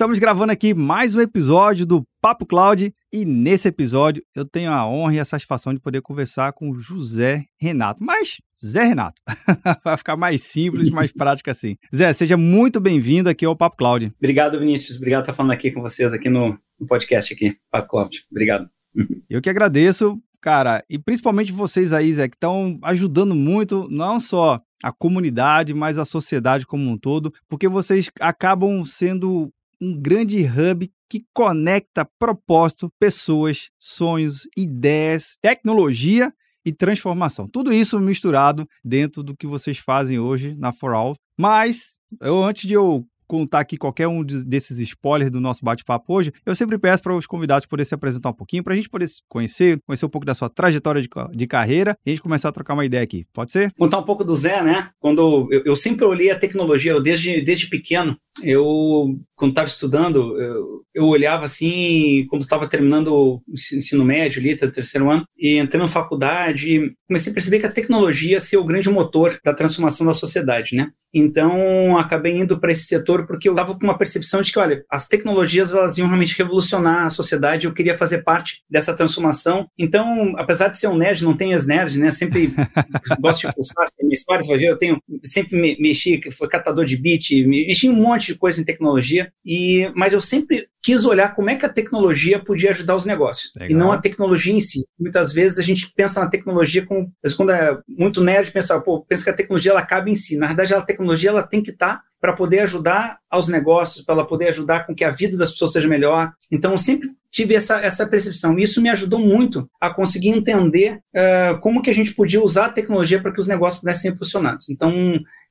Estamos gravando aqui mais um episódio do Papo Cloud e nesse episódio eu tenho a honra e a satisfação de poder conversar com o José Renato. Mas Zé Renato, vai ficar mais simples, mais prático assim. Zé, seja muito bem-vindo aqui ao Papo Cloud. Obrigado, Vinícius. Obrigado por estar falando aqui com vocês aqui no, no podcast aqui, Papo Cloud. Obrigado. Eu que agradeço, cara, e principalmente vocês aí, Zé, que estão ajudando muito, não só a comunidade, mas a sociedade como um todo, porque vocês acabam sendo um grande hub que conecta propósito, pessoas, sonhos, ideias, tecnologia e transformação. Tudo isso misturado dentro do que vocês fazem hoje na For All. Mas eu antes de eu contar aqui qualquer um desses spoilers do nosso bate-papo hoje, eu sempre peço para os convidados poderem se apresentar um pouquinho, para a gente poder se conhecer, conhecer um pouco da sua trajetória de, de, carreira e a gente começar a trocar uma ideia aqui. Pode ser? Contar um pouco do Zé, né? Quando eu, eu sempre olhei a tecnologia, eu desde, desde pequeno, eu, quando estava estudando, eu, eu, olhava assim, quando estava terminando o ensino médio ali, terceiro ano, e entrando na faculdade, comecei a perceber que a tecnologia ia ser o grande motor da transformação da sociedade, né? Então, acabei indo para esse setor porque eu estava com uma percepção de que, olha, as tecnologias elas iam realmente revolucionar a sociedade, eu queria fazer parte dessa transformação. Então, apesar de ser um nerd, não tem ex-nerd, né? Sempre gosto de fuçar, minha história, você vai ver, eu tenho, sempre me, mexi, foi catador de bit, mexi um monte de coisa em tecnologia, e, mas eu sempre quis olhar como é que a tecnologia podia ajudar os negócios Legal. e não a tecnologia em si. Muitas vezes a gente pensa na tecnologia como, quando é muito nerd, pensa, pô, pensa que a tecnologia ela cabe em si. Na verdade, a tecnologia ela tem que estar tá para poder ajudar aos negócios, para ela poder ajudar com que a vida das pessoas seja melhor. Então, sempre tive essa, essa percepção. Isso me ajudou muito a conseguir entender uh, como que a gente podia usar a tecnologia para que os negócios pudessem ser impulsionados. Então,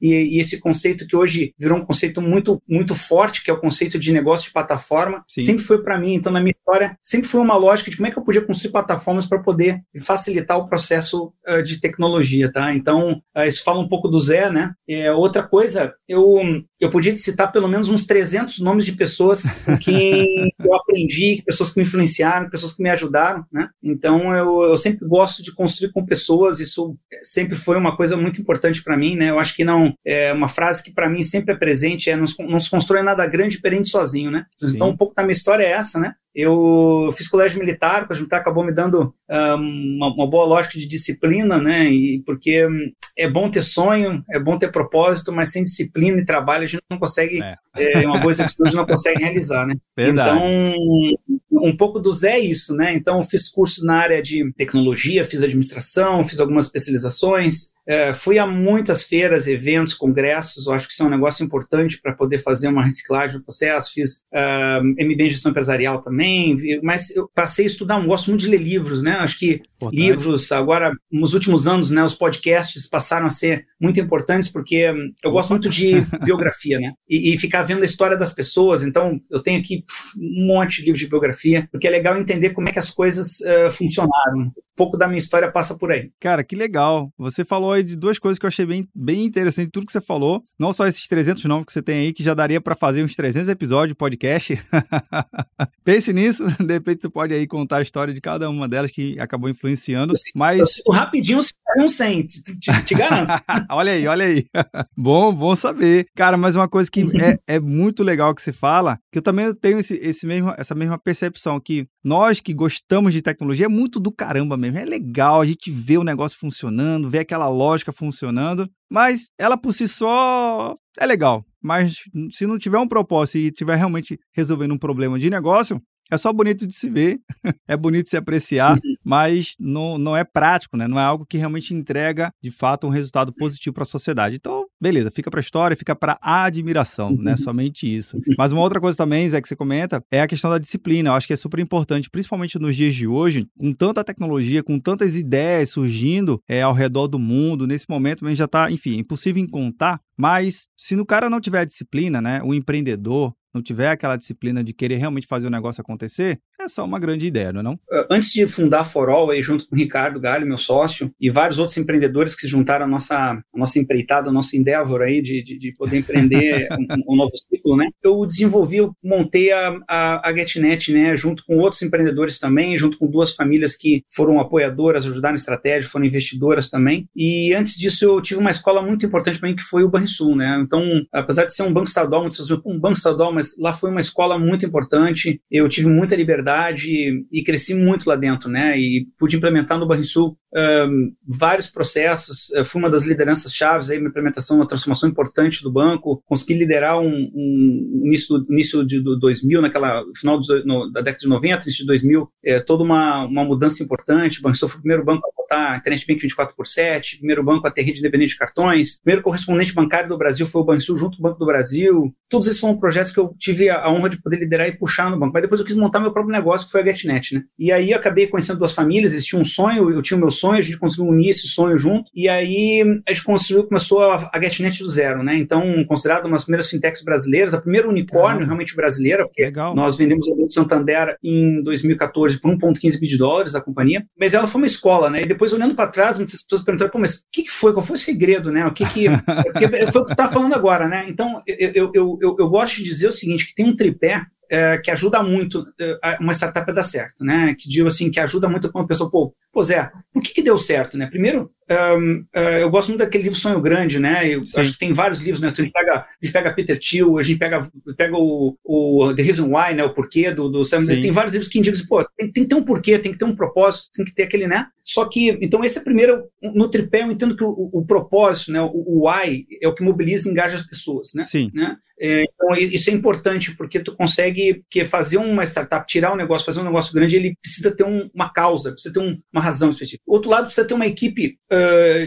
e, e, esse conceito que hoje virou um conceito muito, muito forte, que é o conceito de negócio de plataforma, Sim. sempre foi para mim. Então, na minha história, sempre foi uma lógica de como é que eu podia construir plataformas para poder facilitar o processo uh, de tecnologia, tá? Então, uh, isso fala um pouco do Zé, né? É, outra coisa, eu, eu podia te citar pelo menos uns 300 nomes de pessoas com quem eu aprendi, pessoas que me influenciaram, pessoas que me ajudaram, né? Então eu, eu sempre gosto de construir com pessoas, isso sempre foi uma coisa muito importante para mim, né? Eu acho que não é uma frase que para mim sempre é presente, é não, não se constrói nada grande diferente sozinho, né? Sim. Então um pouco da minha história é essa, né? Eu fiz colégio militar, o colégio militar acabou me dando um, uma, uma, boa lógica de disciplina, né? E porque hum, é bom ter sonho, é bom ter propósito, mas sem disciplina e trabalho a gente não consegue, é. É, uma boa execução a gente não consegue realizar, né? Verdade. Então, um pouco do Zé é isso, né? Então, eu fiz cursos na área de tecnologia, fiz administração, fiz algumas especializações, é, fui a muitas feiras, eventos, congressos, eu acho que isso é um negócio importante para poder fazer uma reciclagem do processo. Fiz uh, MBA em gestão empresarial também, mas eu passei a estudar, eu gosto muito de ler livros, né? Acho que Importante. livros, agora, nos últimos anos, né, os podcasts passaram a ser muito importantes porque eu gosto muito de biografia, né? E, e, ficar vendo a história das pessoas. Então, eu tenho aqui um monte de livros de biografia, porque é legal entender como é que as coisas uh, funcionaram pouco da minha história passa por aí. Cara, que legal. Você falou aí de duas coisas que eu achei bem, bem interessante, tudo que você falou. Não só esses 300 nomes que você tem aí, que já daria para fazer uns 300 episódios de podcast. Pense nisso, de repente você pode aí contar a história de cada uma delas que acabou influenciando. Eu, mas... Eu, rapidinho um 100, te, te, te garanto. olha aí, olha aí. bom, bom saber. Cara, mas uma coisa que é, é muito legal que se fala, que eu também tenho esse, esse mesmo, essa mesma percepção, que nós que gostamos de tecnologia é muito do caramba mesmo. É legal a gente ver o negócio funcionando, ver aquela lógica funcionando, mas ela por si só é legal. Mas se não tiver um propósito e tiver realmente resolvendo um problema de negócio, é só bonito de se ver, é bonito de se apreciar, uhum. Mas não, não é prático, né? Não é algo que realmente entrega, de fato, um resultado positivo para a sociedade. Então, beleza, fica para a história, fica para a admiração, né? Somente isso. Mas uma outra coisa também, Zé, que você comenta, é a questão da disciplina. Eu acho que é super importante, principalmente nos dias de hoje, com tanta tecnologia, com tantas ideias surgindo é, ao redor do mundo, nesse momento a gente já está, enfim, impossível em contar, mas se no cara não tiver disciplina, né, o empreendedor, não tiver aquela disciplina de querer realmente fazer o negócio acontecer, é só uma grande ideia, não é não? Ah, antes de fundar a Forol, aí, junto com o Ricardo Galho, meu sócio, e vários outros empreendedores que se juntaram à nossa, à nossa empreitada, ao nosso endeavor aí de, de, de poder empreender um, um, novo ciclo, né? Eu desenvolvi, eu montei a, a, a GetNet, né? Junto com outros empreendedores também, junto com duas famílias que foram apoiadoras, ajudaram na estratégia, foram investidoras também. E antes disso, eu tive uma escola muito importante para mim, que foi o Banrisul, né? Então, apesar de ser um banco estadual, muitas um banco estadual, mas lá foi uma escola muito importante, eu tive muita liberdade e cresci muito lá dentro, né? E pude implementar no Banrisul um, vários processos, eu fui uma das lideranças chaves aí, uma implementação, uma transformação importante do banco, consegui liderar um, um início, início de 2000, naquela final do, no, da década de 90, início de 2000, é, toda uma, uma mudança importante, o Banrisul foi o primeiro banco a botar internet bank 24 por 7, primeiro banco a ter rede independente de cartões, primeiro correspondente bancário do Brasil foi o Banrisul junto com o Banco do Brasil, todos esses foram projetos que eu tive a, a honra de poder liderar e puxar no banco, mas depois eu quis montar meu próprio negócio, que foi a GetNet, né? E aí acabei conhecendo duas famílias, eles tinham um sonho, eu tinha o meu sonho, a gente conseguiu unir esse sonho junto, e aí a gente construiu, começou a, a GetNet do zero, né? Então, considerado uma das primeiras fintechs brasileiras, a primeira unicórnio realmente brasileira, porque Legal. nós vendemos o Banco Santander em 2014 por 1,15 bilhão de dólares a companhia, mas ela foi uma escola, né? E depois, olhando para trás, muitas pessoas perguntaram, pô, mas o que, que, foi? Qual foi o segredo, né? O que que... foi o que tu tá falando agora, né? Então, eu, eu, eu, eu, eu gosto de dizer o seguinte, que tem um tripé é, que ajuda muito é, uma startup a dar certo, né? Que digo assim, que ajuda muito quando a pessoa, pô, pô Zé, por que, que deu certo, né? Primeiro, um, uh, eu gosto muito daquele livro Sonho Grande, né? Eu Sim. acho que tem vários livros, né? A gente pega, a gente pega Peter Thiel, a gente pega, pega o, o The Reason Why, né? O porquê do, do Sam. Tem vários livros que indicam assim, pô, tem, tem, que ter um porquê, tem que ter um propósito, tem que ter aquele, né? Só que, então, esse é primeiro, no tripé, eu entendo que o, o, o propósito, né? O, o why é o que mobiliza e engaja as pessoas, né? Sim. Né? É, então, isso é importante, porque tu consegue que fazer uma startup, tirar um negócio, fazer um negócio grande, ele precisa ter um, uma causa, precisa ter um, uma razão específica. Outro lado, precisa ter uma equipe uh,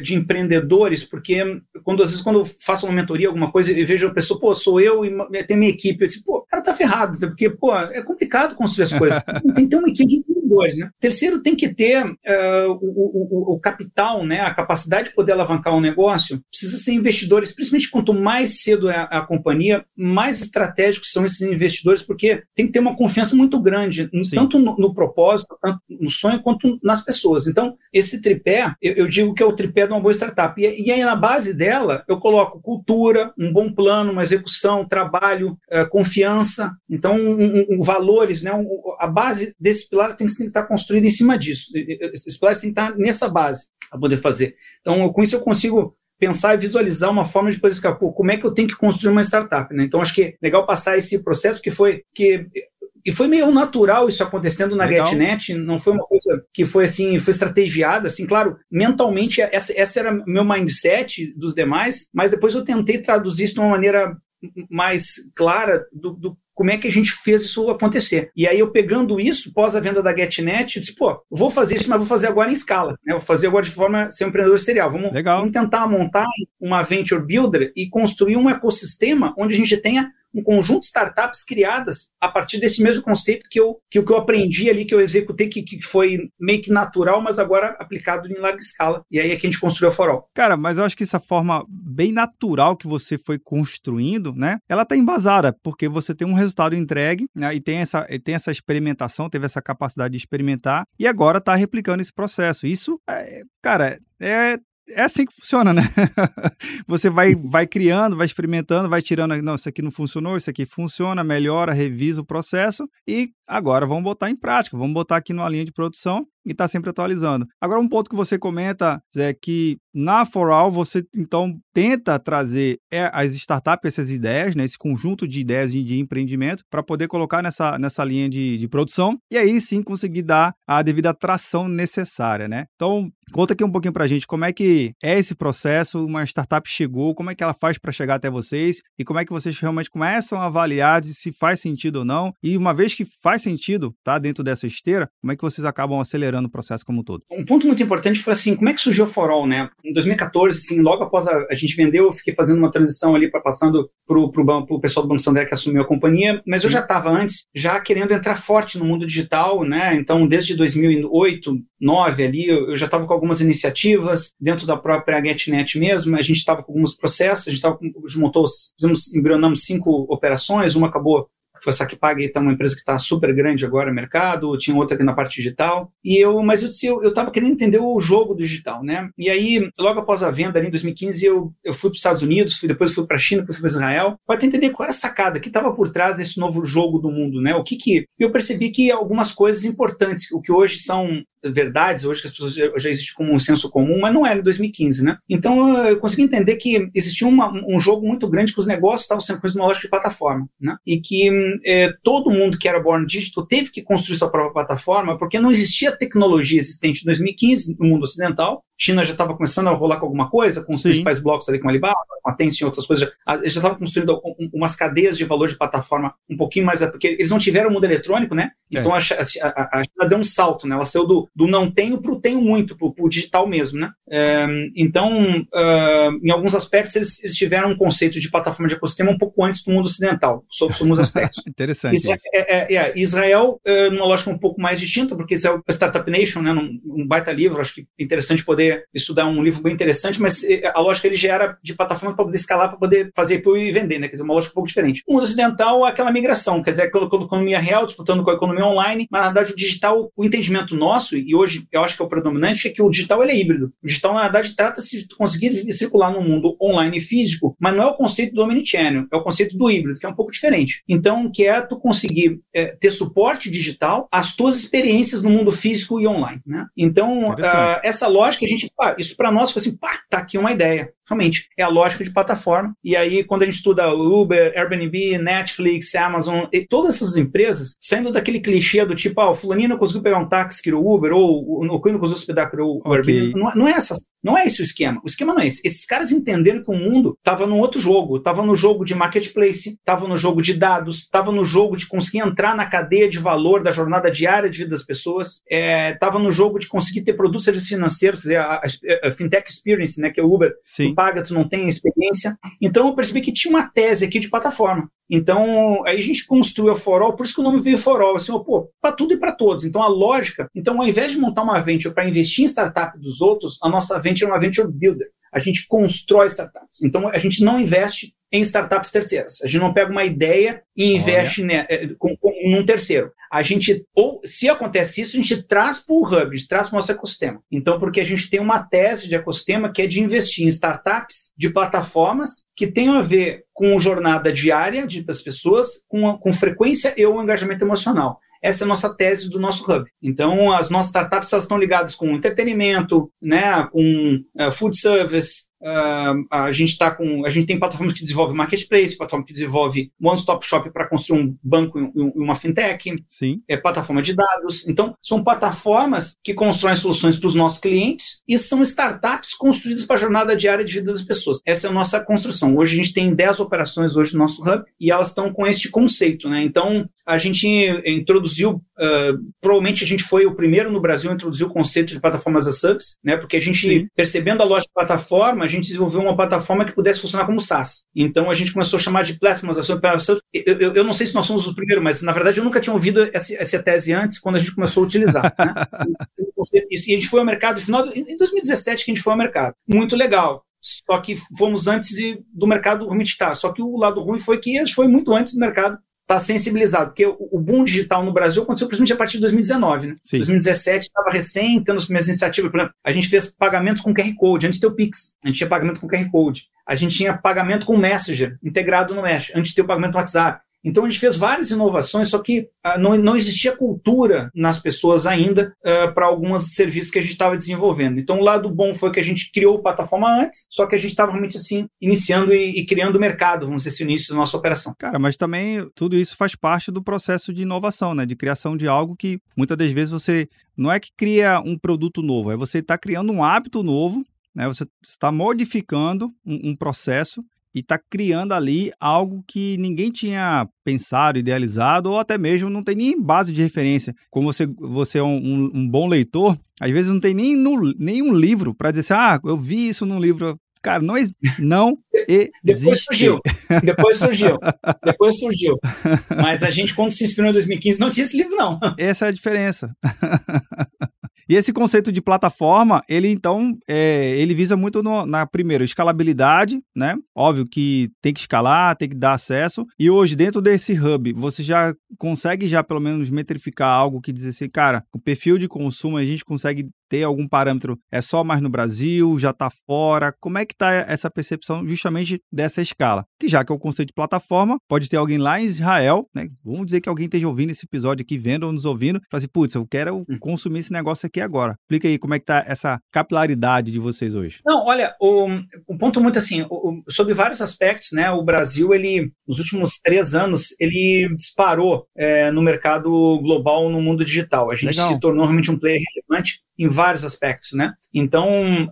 de empreendedores, porque quando às vezes quando eu faço uma mentoria, alguma coisa, e vejo a pessoa, pô, sou eu e tem minha equipe, eu disse, pô, o cara tá ferrado, porque, pô, é complicado construir as coisas. tem que ter uma equipe empreendedores, né? Terceiro, tem que ter uh, o, o, o, capital, né? A capacidade de poder alavancar um negócio. Precisa ser investidores, principalmente quanto mais cedo é a, a companhia, mais estratégicos são esses investidores, porque tem que ter uma confiança muito grande, Sim. tanto no, no, propósito, tanto no sonho, quanto nas pessoas. Então, esse tripé, eu, eu digo que é o tripé de uma boa startup. E, e, aí, na base dela, eu coloco cultura, um bom plano, uma execução, trabalho, uh, confiança. Então, um, um, valores, né? Um, a base desse pilar tem que estar construída em cima disso. Esses pilares têm que estar nessa base para poder fazer. Então, com isso, eu consigo pensar e visualizar uma forma de poder escapar, como é que eu tenho que construir uma startup, né? Então acho que é legal passar esse processo que foi que e foi meio natural isso acontecendo na Legal. GetNet, não foi uma coisa que foi assim, foi estrategiada, assim, claro, mentalmente essa, essa era meu mindset dos demais, mas depois eu tentei traduzir isso de uma maneira mais clara do, do como é que a gente fez isso acontecer. E aí eu pegando isso, pós a venda da GetNet, eu disse, pô, vou fazer isso, mas vou fazer agora em escala, né? Vou fazer agora de forma ser um empreendedor serial. Vamos, Legal. vamos tentar montar uma venture builder e construir um ecossistema onde a gente tenha um conjunto de startups criadas a partir desse mesmo conceito que eu, que, que eu aprendi ali, que eu executei, que, que foi meio que natural, mas agora aplicado em larga escala. E aí é que a gente construiu a Forol. Cara, mas eu acho que essa forma bem natural que você foi construindo, né? Ela tá embasada, porque você tem um resultado entregue, né? E tem essa, tem essa experimentação, teve essa capacidade de experimentar, e agora tá replicando esse processo. Isso, é, cara, é é assim que funciona, né? Você vai, vai criando, vai experimentando, vai tirando, não, isso aqui não funcionou, isso aqui funciona, melhora, revisa o processo e agora vamos botar em prática, vamos botar aqui numa linha de produção e está sempre atualizando. Agora, um ponto que você comenta, Zé, que na Foral você então tenta trazer é, as startups, essas ideias, né, esse conjunto de ideias de, empreendimento para poder colocar nessa, nessa linha de, de produção e aí sim conseguir dar a devida atração necessária, né? Então, conta aqui um pouquinho para a gente como é que é esse processo, uma startup chegou, como é que ela faz para chegar até vocês e como é que vocês realmente começam a avaliar se faz sentido ou não e uma vez que faz sentido, tá dentro dessa esteira, como é que vocês acabam acelerando o processo como um todo? Um ponto muito importante foi assim, como é que surgiu o Forol, né? Em 2014, assim, logo após a, a gente vendeu, eu fiquei fazendo uma transição ali para passando pro, pro, pro pessoal do Banco Santander que assumiu a companhia, mas eu já estava antes, já querendo entrar forte no mundo digital, né? Então, desde 2008, 2009 ali, eu, eu já estava com algumas iniciativas dentro da própria GetNet mesmo, a gente estava com alguns processos, a gente, tava, a gente montou, fizemos, embrionamos cinco operações, uma acabou foi a SacPag, tá uma empresa que está super grande agora no mercado, tinha outra aqui na parte digital, e eu, mas eu disse, eu estava querendo entender o jogo do digital, né? E aí, logo após a venda ali em 2015, eu, eu fui para os Estados Unidos, fui, depois fui para a China, depois fui para Israel, para entender qual era a sacada que estava por trás desse novo jogo do mundo, né? O que que eu percebi que algumas coisas importantes, o que hoje são verdades hoje que as pessoas já, já existe como um senso comum, mas não era em 2015, né? Então eu consegui entender que existia uma, um jogo muito grande que os negócios estavam sendo feitos numa lógica de plataforma, né? E que é, todo mundo que era born digital teve que construir sua própria plataforma porque não existia tecnologia existente em 2015 no mundo ocidental China já estava começando a rolar com alguma coisa, com os Sim. principais blocos ali com a Alibaba, com a Tencent e outras coisas. Já, já estava construindo umas cadeias de valor de plataforma um pouquinho mais. Porque eles não tiveram o mundo eletrônico, né? É. Então é. a, a, a, China deu um salto, né? Ela saiu do, do não tenho para o tenho muito, para o digital mesmo, né? É, então, uh, em alguns aspectos, eles, eles, tiveram um conceito de plataforma de ecossistema um pouco antes do mundo ocidental, sobre, alguns aspectos. Interessante. Israel, é, é, é, Israel numa lógica um pouco mais distinta, porque Israel é Startup Nation, né? Um, um baita livro, acho que é interessante poder estudar um livro bem interessante, mas eh, a lógica ele já era de plataforma para poder escalar, para poder fazer IPO e vender, né? Quer dizer, uma lógica um pouco diferente. O mundo ocidental é aquela migração, quer dizer, com a economia real disputando com a economia online, mas na verdade o digital, o entendimento nosso, e hoje eu acho que é o predominante, é que o digital ele é híbrido. O digital, na verdade, trata-se de conseguir circular no mundo online e físico, mas não é o conceito do omnichannel, é o conceito do híbrido, que é um pouco diferente. Então, que é tu conseguir é, ter suporte digital às tuas experiências no mundo físico e online, né? Então, uh, essa lógica, a gente, ah, isso para nós foi assim, pá, tá aqui uma ideia. Realmente, é a lógica de plataforma. E aí, quando a gente estuda Uber, Airbnb, Netflix, Amazon, e todas essas empresas, saindo daquele clichê do tipo, ah, o fulaninho conseguiu pegar um táxi, criou Uber, ou o não conseguiu hospedar, criou o okay. Airbnb. Não, não, é essa, não é esse o esquema. O esquema não é esse. Esses caras entenderam que o mundo estava num outro jogo. Estava no jogo de marketplace, estava no jogo de dados, estava no jogo de conseguir entrar na cadeia de valor da jornada diária de vida das pessoas, estava é, no jogo de conseguir ter produtos serviços financeiros, a, a, a, Fintech Experience, né, que é o Uber, Sim paga, tu não tem experiência. Então eu percebi que tinha uma tese aqui de plataforma. Então, aí a gente construiu a Forol, por isso que o nome veio Forol, assim, pô, para tudo e para todos. Então, a lógica, então, ao invés de montar uma venture para investir em startup dos outros, a nossa venture é uma venture builder. A gente constrói startups. Então, a gente não investe em startups terceiras. A gente não pega uma ideia e investe né, com, num terceiro. A gente, ou se acontece isso, a gente traz para o hub, a gente traz para o nosso ecossistema. Então, porque a gente tem uma tese de ecossistema que é de investir em startups de plataformas que tenham a ver com jornada diária das pessoas, com, com frequência e o engajamento emocional. Essa é a nossa tese do nosso hub. Então, as nossas startups elas estão ligadas com entretenimento, né, com uh, food service, Uh, a gente tá com, a gente tem plataformas que desenvolvem marketplace, plataforma que desenvolve one-stop shop para construir um banco e uma fintech, Sim. é plataforma de dados. Então, são plataformas que constroem soluções para os nossos clientes e são startups construídas para a jornada diária de vida das pessoas. Essa é a nossa construção. Hoje a gente tem 10 operações hoje no nosso hub e elas estão com este conceito, né? Então, a gente introduziu, uh, provavelmente a gente foi o primeiro no Brasil a introduzir o conceito de plataformas as a service, né? Porque a gente, Sim. percebendo a loja de plataforma, gente desenvolveu uma plataforma que pudesse funcionar como SaaS. Então a gente começou a chamar de Platforms as Service. Eu, eu, eu, não sei se nós somos os primeiros, mas na verdade eu nunca tinha ouvido essa, essa tese antes quando a gente começou a utilizar. Né? e a gente foi ao mercado, final, em 2017 que a gente foi ao mercado. Muito legal só que fomos antes do mercado realmente estar. Só que o lado ruim foi que a gente foi muito antes do mercado está sensibilizado, porque o, boom digital no Brasil aconteceu principalmente a partir de 2019. Né? Sim. 2017 estava recém tendo as primeiras iniciativas. Por exemplo, a gente fez pagamentos com QR Code, antes de ter o Pix, a gente tinha pagamento com QR Code. A gente tinha pagamento com Messenger, integrado no Mesh, antes de ter o pagamento no WhatsApp. Então a gente fez várias inovações, só que uh, não, não existia cultura nas pessoas ainda uh, para alguns serviços que a gente estava desenvolvendo. Então o lado bom foi que a gente criou a plataforma antes, só que a gente estava realmente assim, iniciando e, e criando o mercado, vamos dizer assim, no início da nossa operação. Cara, mas também tudo isso faz parte do processo de inovação, né? De criação de algo que muitas das vezes você não é que cria um produto novo, é você está criando um hábito novo, né? Você está modificando um, um processo e está criando ali algo que ninguém tinha pensado, idealizado, ou até mesmo não tem nem base de referência. Como você, você é um, um, um bom leitor, às vezes não tem nem no, nenhum livro para dizer assim, ah, eu vi isso num livro. Cara, não, não existe. Depois surgiu. Depois surgiu. Depois surgiu. Mas a gente, quando se inspirou em 2015, não tinha esse livro, não. Essa é a diferença. E esse conceito de plataforma, ele então, é, ele visa muito no, na primeira escalabilidade, né? Óbvio que tem que escalar, tem que dar acesso. E hoje dentro desse hub, você já consegue já pelo menos metrificar algo que diz assim, cara, o perfil de consumo a gente consegue ter algum parâmetro, é só mais no Brasil, já está fora? Como é que está essa percepção justamente dessa escala? Que já que é o conceito de plataforma, pode ter alguém lá em Israel, né? Vamos dizer que alguém esteja ouvindo esse episódio aqui, vendo ou nos ouvindo, fala assim, putz, eu quero hum. consumir esse negócio aqui agora. Explica aí como é que está essa capilaridade de vocês hoje. Não, olha, o, o ponto muito assim, sobre vários aspectos, né? O Brasil, ele, nos últimos três anos, ele disparou é, no mercado global, no mundo digital. A gente Legal. se tornou realmente um player relevante em vários aspectos, né? Então, um,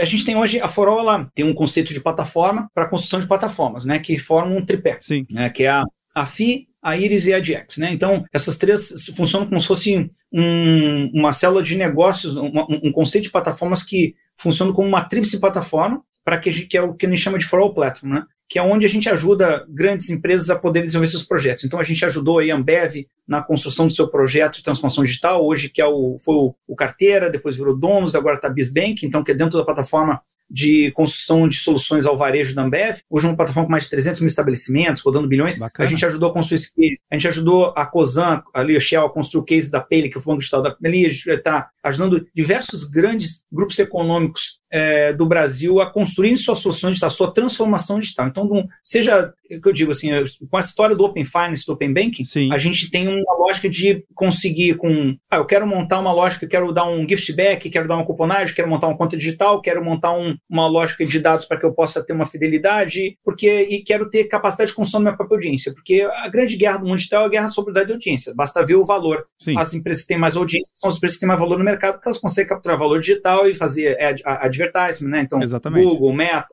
a gente tem hoje, a Forol, ela tem um conceito de plataforma para construção de plataformas, né? Que formam um tripé, Sim. Né, que é a, a FI, a Iris e a DX, né? Então, essas três funcionam como se fosse um, uma célula de negócios, um, um, conceito de plataformas que funcionam como uma tríplice plataforma para que, que é o que a gente chama de for all platform, né? Que é onde a gente ajuda grandes empresas a poder desenvolver seus projetos. Então, a gente ajudou a Ambev na construção do seu projeto de transformação digital, hoje que é o, foi o, o Carteira, depois virou Donos, agora está Bisbank, então que é dentro da plataforma de construção de soluções ao varejo da Ambev. Hoje é uma plataforma com mais de 300 mil estabelecimentos, rodando bilhões. Bacana. A gente ajudou a construir esse case. A gente ajudou a Cosan, a Shell, a construir o case da Pele, que é o Banco Digital da Pele. A gente está ajudando diversos grandes grupos econômicos é, do Brasil a construir suas soluções digitais, sua transformação digital. Então, seja, é o que eu digo assim, com a história do Open Finance, do Open Banking, Sim. a gente tem uma lógica de conseguir com, ah, eu quero montar uma lógica, quero dar um gift back, quero dar uma cuponagem, quero montar uma conta digital, quero montar um, uma lógica de dados para que eu possa ter uma fidelidade, porque e quero ter capacidade de consumo da minha própria audiência, porque a grande guerra do mundo digital é a guerra sobre a de audiência. Basta ver o valor. Sim. As empresas que têm mais audiência são as empresas que têm mais valor no mercado, porque elas conseguem capturar valor digital e fazer ad, advertisement, né? Então, Exatamente. Google, Meta,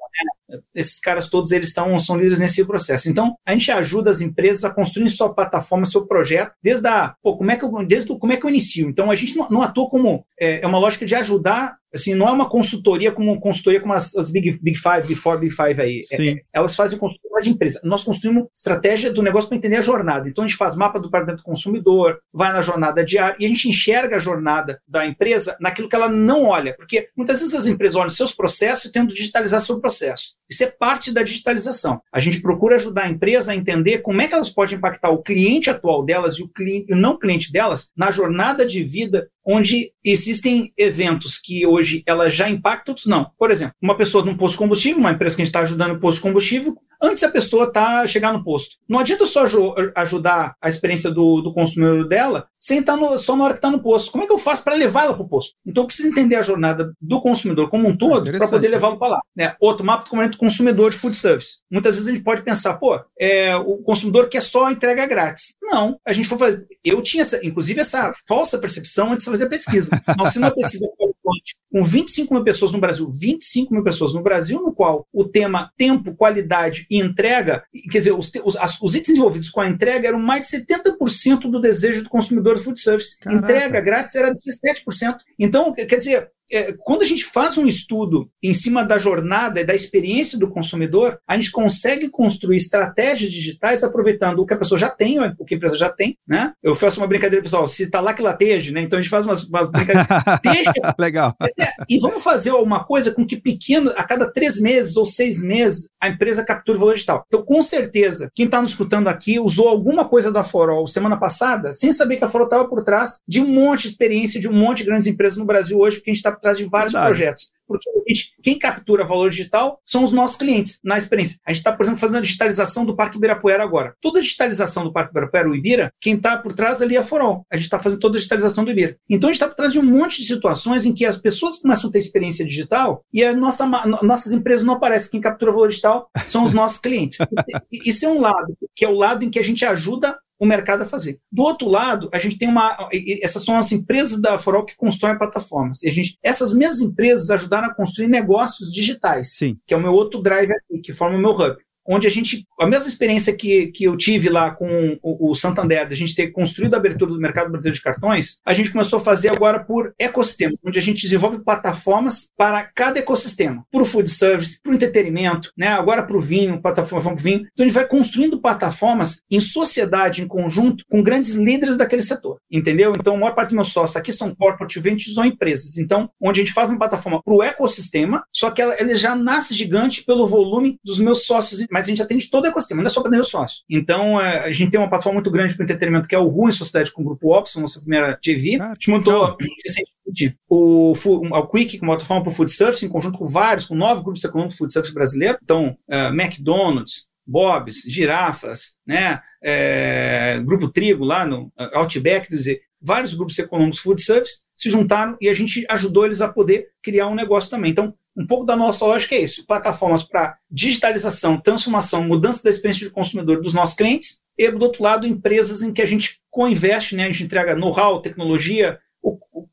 né? Esses caras todos eles estão, são líderes nesse processo. Então, a gente ajuda as empresas a construir sua plataforma, seu projeto, desde a, pô, como é que eu, desde o, como é que eu inicio. Então, a gente não, não atua como, é, é uma lógica de ajudar assim, não é uma consultoria como consultoria como as, as Big, Big Five, Big Four, Big Five aí. É, é, elas fazem consultoria de empresa. Nós construímos estratégia do negócio para entender a jornada. Então a gente faz mapa do departamento do consumidor, vai na jornada diária e a gente enxerga a jornada da empresa naquilo que ela não olha. Porque muitas vezes as empresas olham seus processos e tentam digitalizar seu processo. Isso é parte da digitalização. A gente procura ajudar a empresa a entender como é que elas podem impactar o cliente atual delas e o, cliente, o não cliente delas na jornada de vida onde existem eventos que hoje ela já impactam, outros não. Por exemplo, uma pessoa num posto de combustível, uma empresa que a gente está ajudando no posto de combustível, antes a pessoa tá chegar no posto. Não adianta só ajudar a experiência do, do consumidor dela sem estar tá no, só na hora que está no posto. Como é que eu faço para levá-la para o posto? Então eu preciso entender a jornada do consumidor como um todo para poder levá-lo para lá. Né? Outro mapa do componente do consumidor de food service. Muitas vezes a gente pode pensar, pô, é, o consumidor quer só entrega grátis. Não, a gente foi fazer. Eu tinha, essa, inclusive, essa falsa percepção antes de fazer a pesquisa. Nós fizemos uma pesquisa com 25 mil pessoas no Brasil, 25 mil pessoas no Brasil, no qual o tema tempo, qualidade e entrega, quer dizer, os, os, os itens envolvidos com a entrega eram mais de 70% do desejo do consumidor do food service. Caraca. Entrega grátis era 17%. Então, quer dizer, é, quando a gente faz um estudo em cima da jornada e da experiência do consumidor, a gente consegue construir estratégias digitais aproveitando o que a pessoa já tem, o que a empresa já tem, né? Eu faço uma brincadeira, pessoal, se tá lá que lateje, né? Então a gente faz umas, umas brincadeiras. Deixa. Legal. É, e vamos fazer uma coisa com que pequeno, a cada três meses ou seis meses, a empresa capture o valor digital. Então, com certeza, quem está nos escutando aqui usou alguma coisa da Forol semana passada, sem saber que a Forol estava por trás de um monte de experiência de um monte de grandes empresas no Brasil hoje, porque a gente está por trás de vários Verdade. projetos. Porque gente, quem captura valor digital são os nossos clientes na experiência. A gente está, por exemplo, fazendo a digitalização do Parque Ibirapuera agora. Toda a digitalização do Parque Ibirapuera, o Ibira, quem está por trás ali é a Forol. A gente está fazendo toda a digitalização do Ibira. Então a gente está por trás de um monte de situações em que as pessoas começam a ter experiência digital e a nossa, nossas empresas não aparecem. Quem captura valor digital são os nossos clientes. Isso é um lado, que é o lado em que a gente ajuda o mercado a fazer. Do outro lado, a gente tem uma. Essas são as empresas da Forol que constroem plataformas. E a gente, essas mesmas empresas ajudaram a construir negócios digitais, Sim. que é o meu outro driver aqui, que forma o meu hub onde a gente, a mesma experiência que, que eu tive lá com o, o Santander, da gente ter construído a abertura do mercado brasileiro de cartões, a gente começou a fazer agora por ecossistema, onde a gente desenvolve plataformas para cada ecossistema, para o food service, para o entretenimento, né? agora para o vinho, plataforma para o vinho. Então a gente vai construindo plataformas em sociedade, em conjunto, com grandes líderes daquele setor, entendeu? Então a maior parte dos meus sócios aqui são corporate ventures ou empresas. Então, onde a gente faz uma plataforma para o ecossistema, só que ela, ela já nasce gigante pelo volume dos meus sócios mas a gente atende todo o ecossistema, não é só para o sócio. Então, é, a gente tem uma plataforma muito grande para entretenimento, que é o RU, em sociedade com o Grupo Opson, nossa primeira JV. Ah, a gente montou recentemente o, o Quick, uma plataforma para o Food Service, em conjunto com vários, com nove grupos econômicos de Food Service brasileiro. Então, uh, McDonald's, Bob's, Girafas, né? É, Grupo Trigo lá no Outback, dizer, vários grupos econômicos food service se juntaram e a gente ajudou eles a poder criar um negócio também. Então, um pouco da nossa lógica é isso: plataformas para digitalização, transformação, mudança da experiência de consumidor dos nossos clientes, e do outro lado, empresas em que a gente co-investe, né, a gente entrega know-how, tecnologia,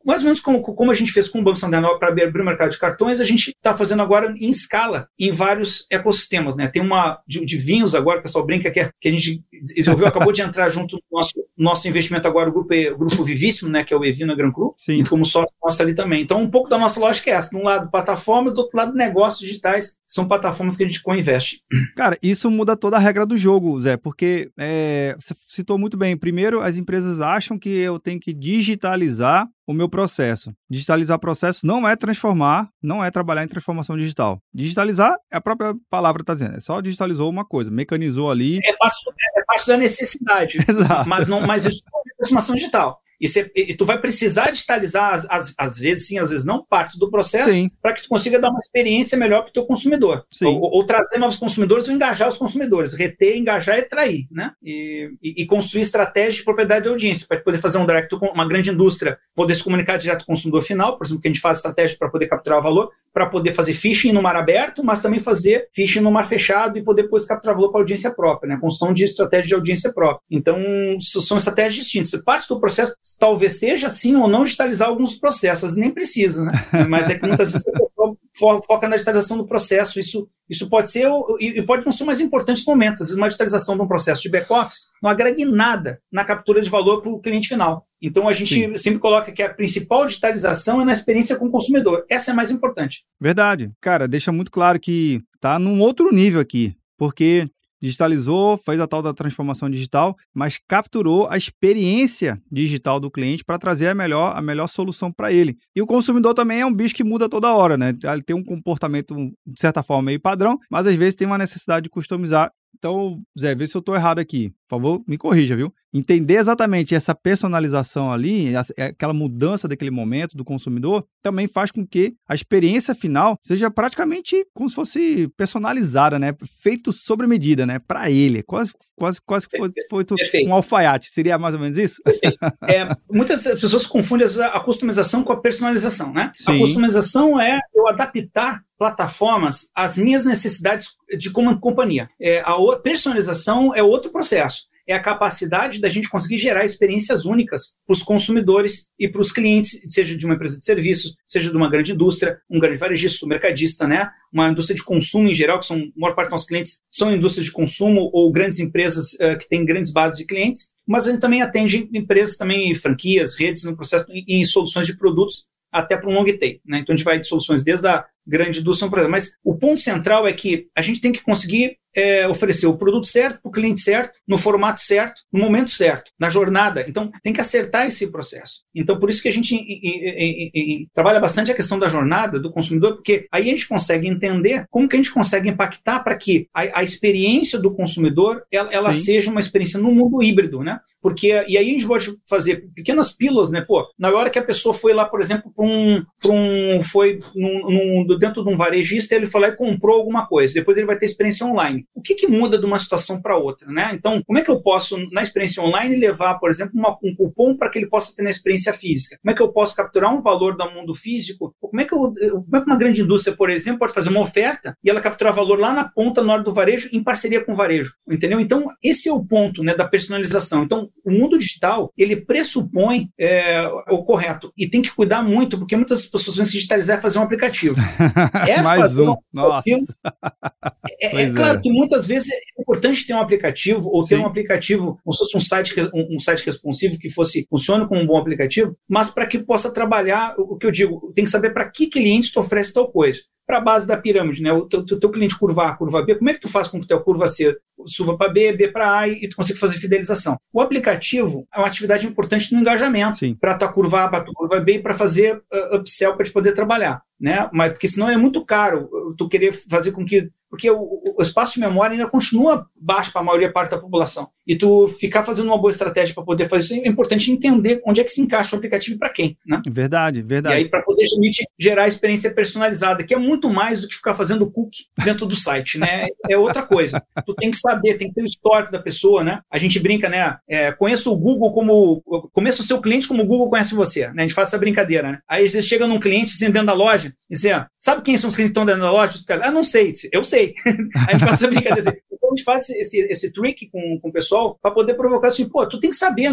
mais ou menos como, como a gente fez com o Banco Santander para abrir o mercado de cartões, a gente está fazendo agora em escala em vários ecossistemas. Né? Tem uma de, de vinhos agora, o pessoal brinca que, é, que a gente desenvolveu, acabou de entrar junto no nosso, nosso investimento agora, o grupo, o grupo Vivíssimo, né, que é o Evino Gran Cru, Sim. e como sócio nosso ali também. Então, um pouco da nossa lógica é essa. De um lado, plataformas, do outro lado, negócios digitais, são plataformas que a gente co-investe. Cara, isso muda toda a regra do jogo, Zé, porque é, você citou muito bem. Primeiro, as empresas acham que eu tenho que digitalizar o meu processo. Digitalizar processo não é transformar, não é trabalhar em transformação digital. Digitalizar, é a própria palavra está dizendo, é só digitalizou uma coisa, mecanizou ali. É parte, é parte da necessidade, Exato. mas não, mas isso é transformação digital. E, você, e, tu vai precisar digitalizar, às, às vezes sim, às vezes não, partes do processo para que tu consiga dar uma experiência melhor para o teu consumidor. Ou, ou, trazer novos consumidores ou engajar os consumidores. Reter, engajar e atrair. Né? E, e, e construir estratégias de propriedade de audiência para poder fazer um direct, uma grande indústria, poder se comunicar direto com o consumidor final, por exemplo, que a gente faz estratégia para poder capturar o valor, para poder fazer phishing no mar aberto, mas também fazer phishing no mar fechado e poder depois capturar valor para audiência própria, né? Construção de estratégia de audiência própria. Então, são estratégias distintas. Parte do processo talvez seja sim ou não digitalizar alguns processos, nem precisa, né? Mas é que muitas vezes foca na digitalização do processo. Isso, isso pode ser, e pode não ser o mais importante no momento. Às vezes, uma digitalização de um processo de back-office não agrega em nada na captura de valor para o cliente final. Então, a gente Sim. sempre coloca que a principal digitalização é na experiência com o consumidor. Essa é mais importante. Verdade. Cara, deixa muito claro que está num outro nível aqui. Porque digitalizou, fez a tal da transformação digital, mas capturou a experiência digital do cliente para trazer a melhor, a melhor solução para ele. E o consumidor também é um bicho que muda toda hora, né? Ele tem um comportamento, de certa forma, meio padrão, mas às vezes tem uma necessidade de customizar. Então, Zé, vê se eu estou errado aqui. Por favor, me corrija, viu? Entender exatamente essa personalização ali, é, aquela mudança daquele momento do consumidor, também faz com que a experiência final seja praticamente como se fosse personalizada, né? Feito sobre medida, né? Para ele. Quase, quase, quase que foi, foi um alfaiate. Seria mais ou menos isso? É, muitas pessoas confundem a customização com a personalização, né? Sim. A customização é eu adaptar plataformas às minhas necessidades de como companhia. É, a personalização é outro processo é a capacidade da gente conseguir gerar experiências únicas para os consumidores e para os clientes, seja de uma empresa de serviços, seja de uma grande indústria, um grande varejista, um mercadista, né? uma indústria de consumo em geral, que são a maior parte dos nossos clientes são indústrias de consumo ou grandes empresas uh, que têm grandes bases de clientes, mas a gente também atende empresas também, franquias, redes no processo e, e soluções de produtos até para um long tail. Né? Então a gente vai de soluções desde a grande indústria, mas o ponto central é que a gente tem que conseguir é, oferecer o produto certo para o cliente certo, no formato certo, no momento certo, na jornada. Então, tem que acertar esse processo. Então, por isso que a gente e, e, e, trabalha bastante a questão da jornada do consumidor, porque aí a gente consegue entender como que a gente consegue impactar para que a, a, experiência do consumidor ela, ela seja uma experiência no mundo híbrido, né? porque e aí a gente pode fazer pequenas pílulas, né? Pô, na hora que a pessoa foi lá, por exemplo, para um, um foi num, num, dentro de um varejista, ele foi lá e comprou alguma coisa, depois ele vai ter experiência online. O que, que muda de uma situação para outra, né? Então, como é que eu posso, na experiência online, levar, por exemplo, uma, um cupom para que ele possa ter na experiência física? Como é que eu posso capturar um valor do mundo físico? Como é que, eu, como é que uma grande indústria, por exemplo, pode fazer uma oferta e ela capturar valor lá na ponta, na hora do varejo, em parceria com o varejo? Entendeu? Então, esse é o ponto né, da personalização. Então, o mundo digital, ele pressupõe é, o correto e tem que cuidar muito, porque muitas pessoas pensam que digitalizar é fazer um aplicativo. É Mais um. um Nossa. É, é claro que muitas vezes é importante ter um aplicativo ou ter Sim. um aplicativo, como se fosse um site, um, um site responsivo que fosse funcione como um bom aplicativo, mas para que possa trabalhar, o que eu digo, tem que saber para que cliente tu oferece tal coisa para a base da pirâmide, né? O teu, teu, cliente curva A, curva B, como é que tu faz com que o teu curva C suba para B, B para A e, tu consiga fazer fidelização? O aplicativo é uma atividade importante no engajamento para tua curva A, para tua curva B e para fazer uh, upsell para te poder trabalhar, né? Mas porque senão é muito caro tu querer fazer com que porque o, o, espaço de memória ainda continua baixo para a maioria parte da população. E tu ficar fazendo uma boa estratégia para poder fazer isso, é importante entender onde é que se encaixa o aplicativo e para quem. Né? Verdade, verdade. E aí, para poder gerar experiência personalizada, que é muito mais do que ficar fazendo cookie dentro do site, né? É outra coisa. tu tem que saber, tem que ter o histórico da pessoa, né? A gente brinca, né? É, conheça o Google como. Conheça o seu cliente como o Google conhece você. Né? A gente faz essa brincadeira, né? Aí você chega num cliente assim, dentro da loja e diz, sabe quem são os clientes que estão dentro da loja? ah, não sei. Eu sei. a gente faz essa brincadeira assim. A gente faz esse, esse trick com, com o pessoal para poder provocar assim, pô, tu tem que saber.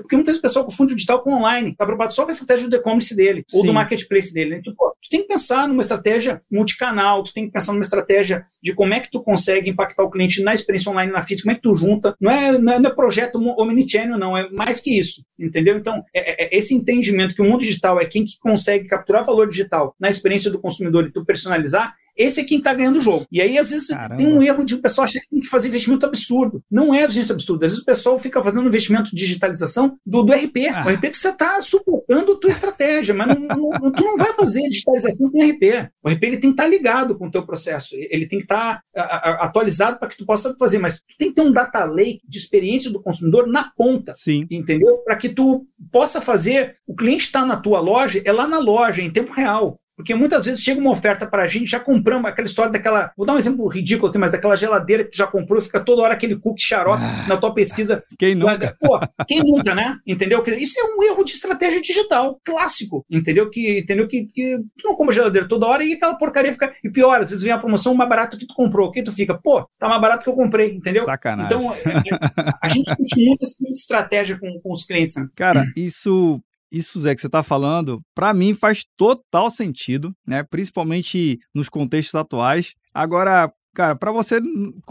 Porque muitas vezes o pessoal confunde o digital com online. Tá preocupado só com a estratégia do e-commerce dele, Sim. ou do marketplace dele. Né? Pô, tu tem que pensar numa estratégia multicanal, tu tem que pensar numa estratégia de como é que tu consegue impactar o cliente na experiência online, na física, como é que tu junta. Não é, não é, não é projeto omnichannel, não, é mais que isso, entendeu? Então, é, é, é esse entendimento que o mundo digital é quem que consegue capturar valor digital na experiência do consumidor e tu personalizar, esse é quem está ganhando o jogo. E aí, às vezes, Caramba. tem um erro de o pessoal achar que tem que fazer investimento absurdo. Não é investimento absurdo. Às vezes o pessoal fica fazendo investimento de digitalização do, do RP. Ah. O RP precisa estar tá suportando a tua estratégia, mas não, não, tu não vai fazer digitalização com RP. O RP ele tem que estar tá ligado com o teu processo. Ele tem que estar tá, atualizado para que tu possa fazer. Mas tu tem que ter um data lake de experiência do consumidor na ponta. Sim. Entendeu? Para que tu possa fazer. O cliente está na tua loja, é lá na loja, em tempo real. Porque muitas vezes chega uma oferta para a gente, já compramos aquela história daquela. Vou dar um exemplo ridículo aqui, mas daquela geladeira que tu já comprou, fica toda hora aquele cookie xarope ah, na tua pesquisa. Quem nunca? Pô, quem nunca, né? Entendeu? Isso é um erro de estratégia digital, clássico. Entendeu? Que, entendeu? Que, que tu não compra geladeira toda hora e aquela porcaria fica. E pior, às vezes vem a promoção mais barato que tu comprou. Que tu fica, pô, tá mais barato que eu comprei, entendeu? Sacanagem. Então, é, é, a gente discute muito essa estratégia com, com os clientes. Né? Cara, isso isso, Zé, que você está falando, para mim faz total sentido, né? Principalmente nos contextos atuais. Agora, cara, para você,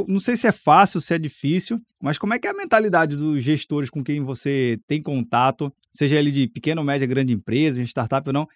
não sei se é fácil, se é difícil, mas como é que é a mentalidade dos gestores com quem você tem contato, seja ele de pequena média, grande empresa, startup ou não?